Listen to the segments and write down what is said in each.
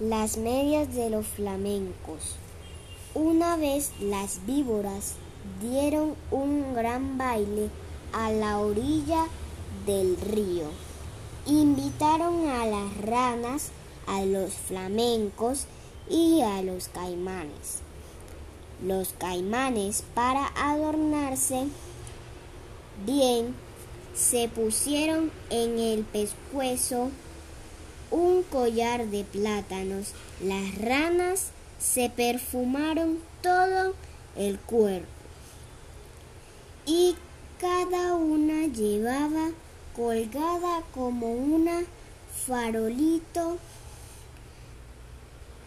Las medias de los flamencos. Una vez las víboras dieron un gran baile a la orilla del río. Invitaron a las ranas, a los flamencos y a los caimanes. Los caimanes, para adornarse bien, se pusieron en el pescuezo un collar de plátanos. Las ranas se perfumaron todo el cuerpo y cada una llevaba colgada como una farolito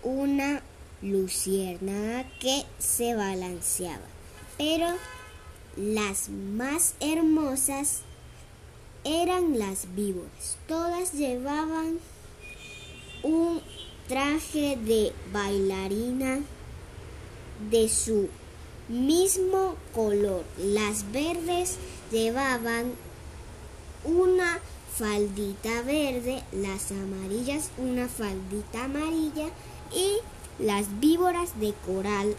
una luciérnaga que se balanceaba. Pero las más hermosas eran las víboras. Todas llevaban un traje de bailarina de su mismo color. Las verdes llevaban una faldita verde, las amarillas una faldita amarilla y las víboras de coral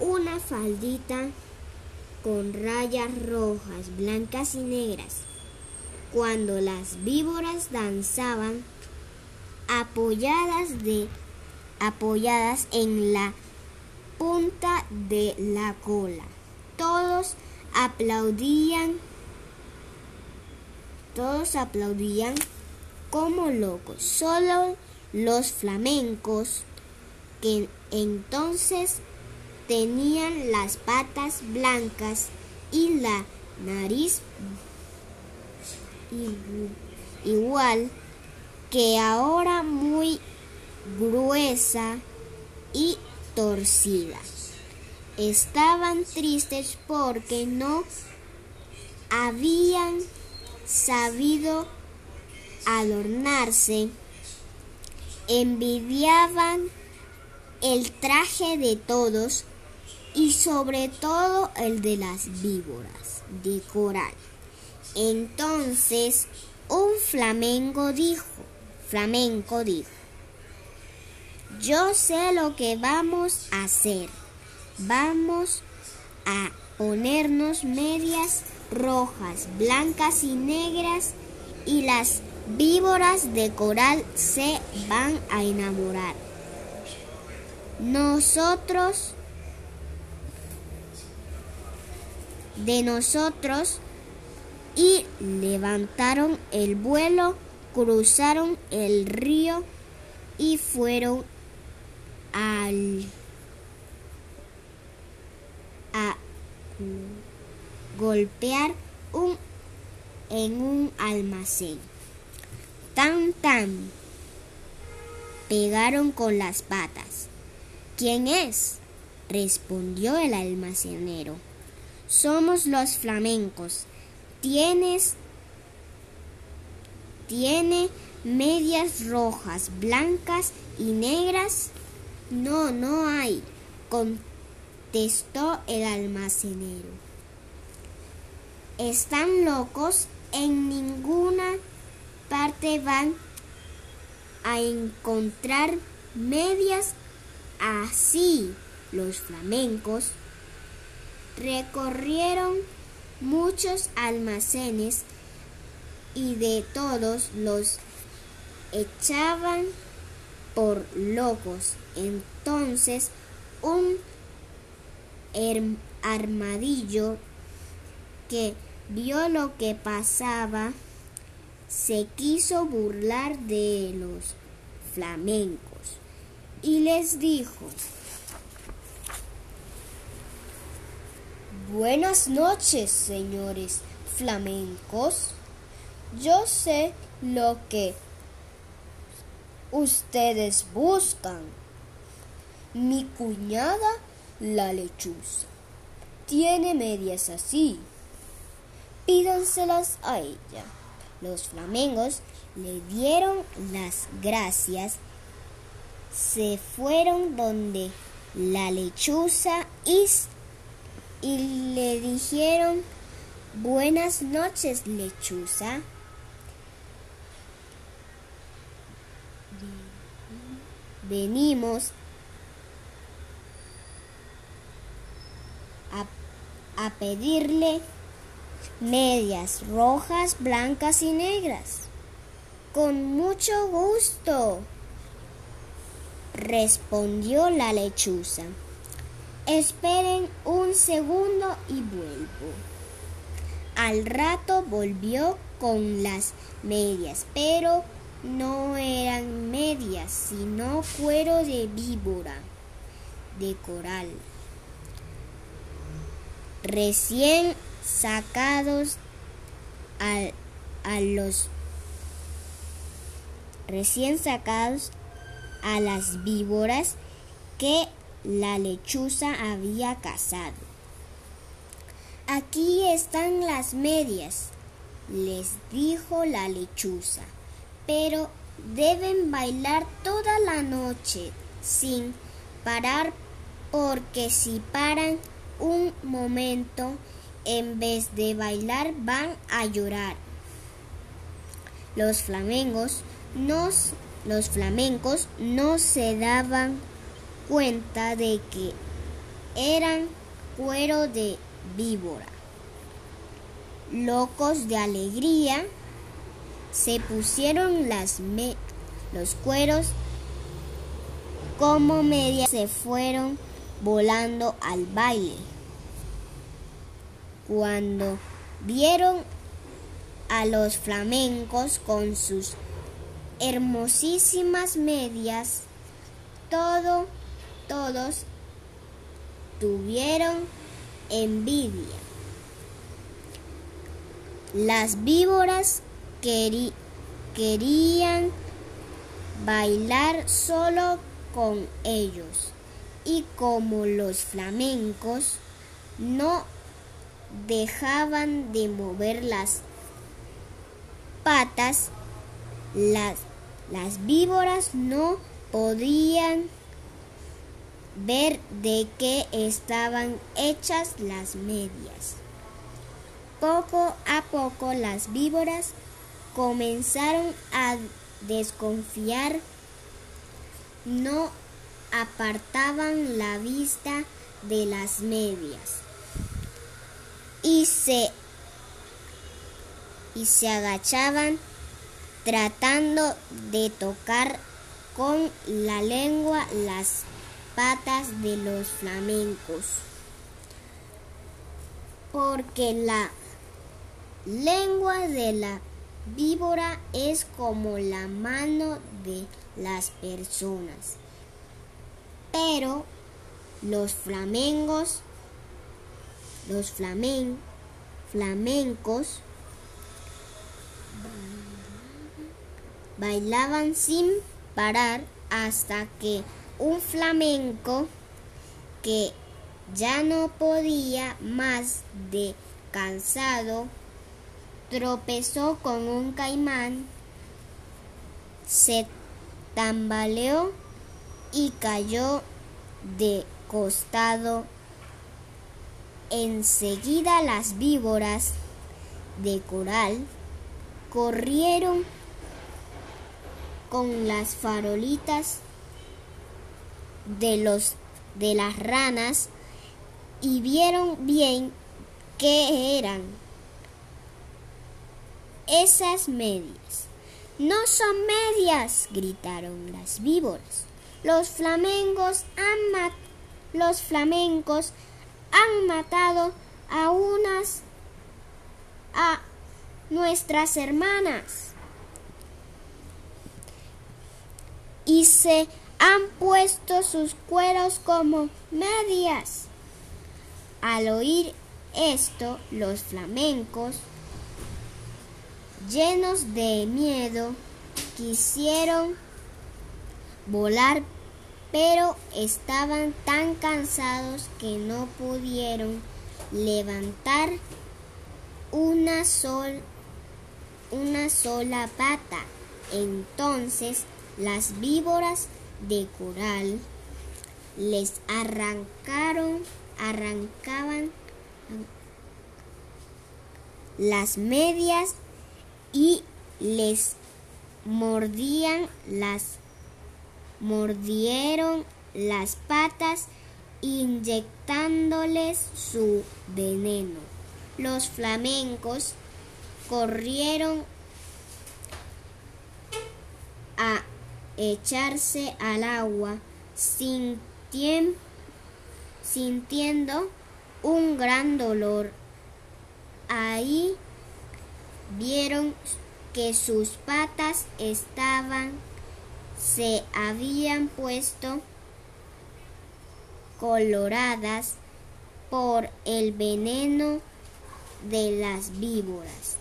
una faldita con rayas rojas, blancas y negras. Cuando las víboras danzaban, apoyadas de apoyadas en la punta de la cola. Todos aplaudían todos aplaudían como locos. Solo los flamencos que entonces tenían las patas blancas y la nariz igual que ahora muy gruesa y torcida. Estaban tristes porque no habían sabido adornarse. Envidiaban el traje de todos y sobre todo el de las víboras de coral. Entonces un flamenco dijo, flamenco dijo, yo sé lo que vamos a hacer. Vamos a ponernos medias rojas, blancas y negras y las víboras de coral se van a enamorar. Nosotros, de nosotros, y levantaron el vuelo, cruzaron el río y fueron al a golpear un en un almacén. Tan tan pegaron con las patas. ¿Quién es? respondió el almacenero. Somos los flamencos. Tienes tiene medias rojas, blancas y negras. No, no hay, contestó el almacenero. Están locos, en ninguna parte van a encontrar medias así. Los flamencos recorrieron muchos almacenes y de todos los echaban por locos. Entonces un armadillo que vio lo que pasaba se quiso burlar de los flamencos y les dijo, Buenas noches, señores flamencos. Yo sé lo que ustedes buscan. Mi cuñada, la lechuza, tiene medias así. Pídanselas a ella. Los flamengos le dieron las gracias. Se fueron donde la lechuza y, y le dijeron Buenas noches, lechuza. Venimos a, pedirle medias rojas, blancas y negras. Con mucho gusto, respondió la lechuza. Esperen un segundo y vuelvo. Al rato volvió con las medias, pero no eran medias, sino cuero de víbora, de coral, recién sacados a, los recién sacados a las víboras que la lechuza había cazado. Aquí están las medias, les dijo la lechuza, pero deben bailar toda la noche sin parar porque si paran un momento en vez de bailar van a llorar. Los flamencos no, los flamencos no se daban cuenta de que eran cuero de víbora. Locos de alegría, se pusieron las los cueros como medias se fueron volando al baile. Cuando vieron a los flamencos con sus hermosísimas medias, todo, todos tuvieron envidia. Las víboras querían bailar solo con ellos y como los flamencos no dejaban de mover las patas, las, víboras no podían ver de qué estaban hechas las medias. Poco a poco las víboras comenzaron a desconfiar, no apartaban la vista de las medias y se, y se agachaban tratando de tocar con la lengua las patas de los flamencos. Porque la lengua de la víbora es como la mano de las personas. Pero los flamencos, los flamen, flamencos bailaban sin parar hasta que un flamenco que ya no podía más de cansado tropezó con un caimán, se tambaleó y cayó de costado. Enseguida las víboras de coral corrieron con las farolitas de los de las ranas y vieron bien qué eran esas medias. No son medias, gritaron las víboras. Los flamencos han los flamencos han matado a unas a nuestras hermanas y se han puesto sus cueros como medias. Al oír esto, los flamencos llenos de miedo, quisieron volar, pero estaban tan cansados que no pudieron levantar una, una sola pata. Entonces las víboras de coral les arrancaron, arrancaban las medias y les mordían las mordieron las patas inyectándoles su veneno. Los flamencos corrieron a echarse al agua sintiendo un gran dolor. Ahí vieron que sus patas estaban, se habían puesto coloradas por el veneno de las víboras.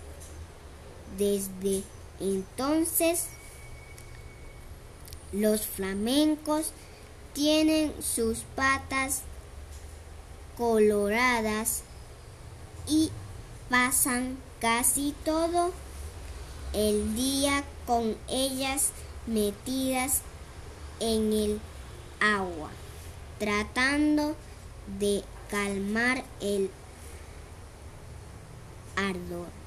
Desde entonces, los flamencos tienen sus patas coloradas y pasan casi todo el día con ellas metidas en el agua, tratando de calmar el ardor.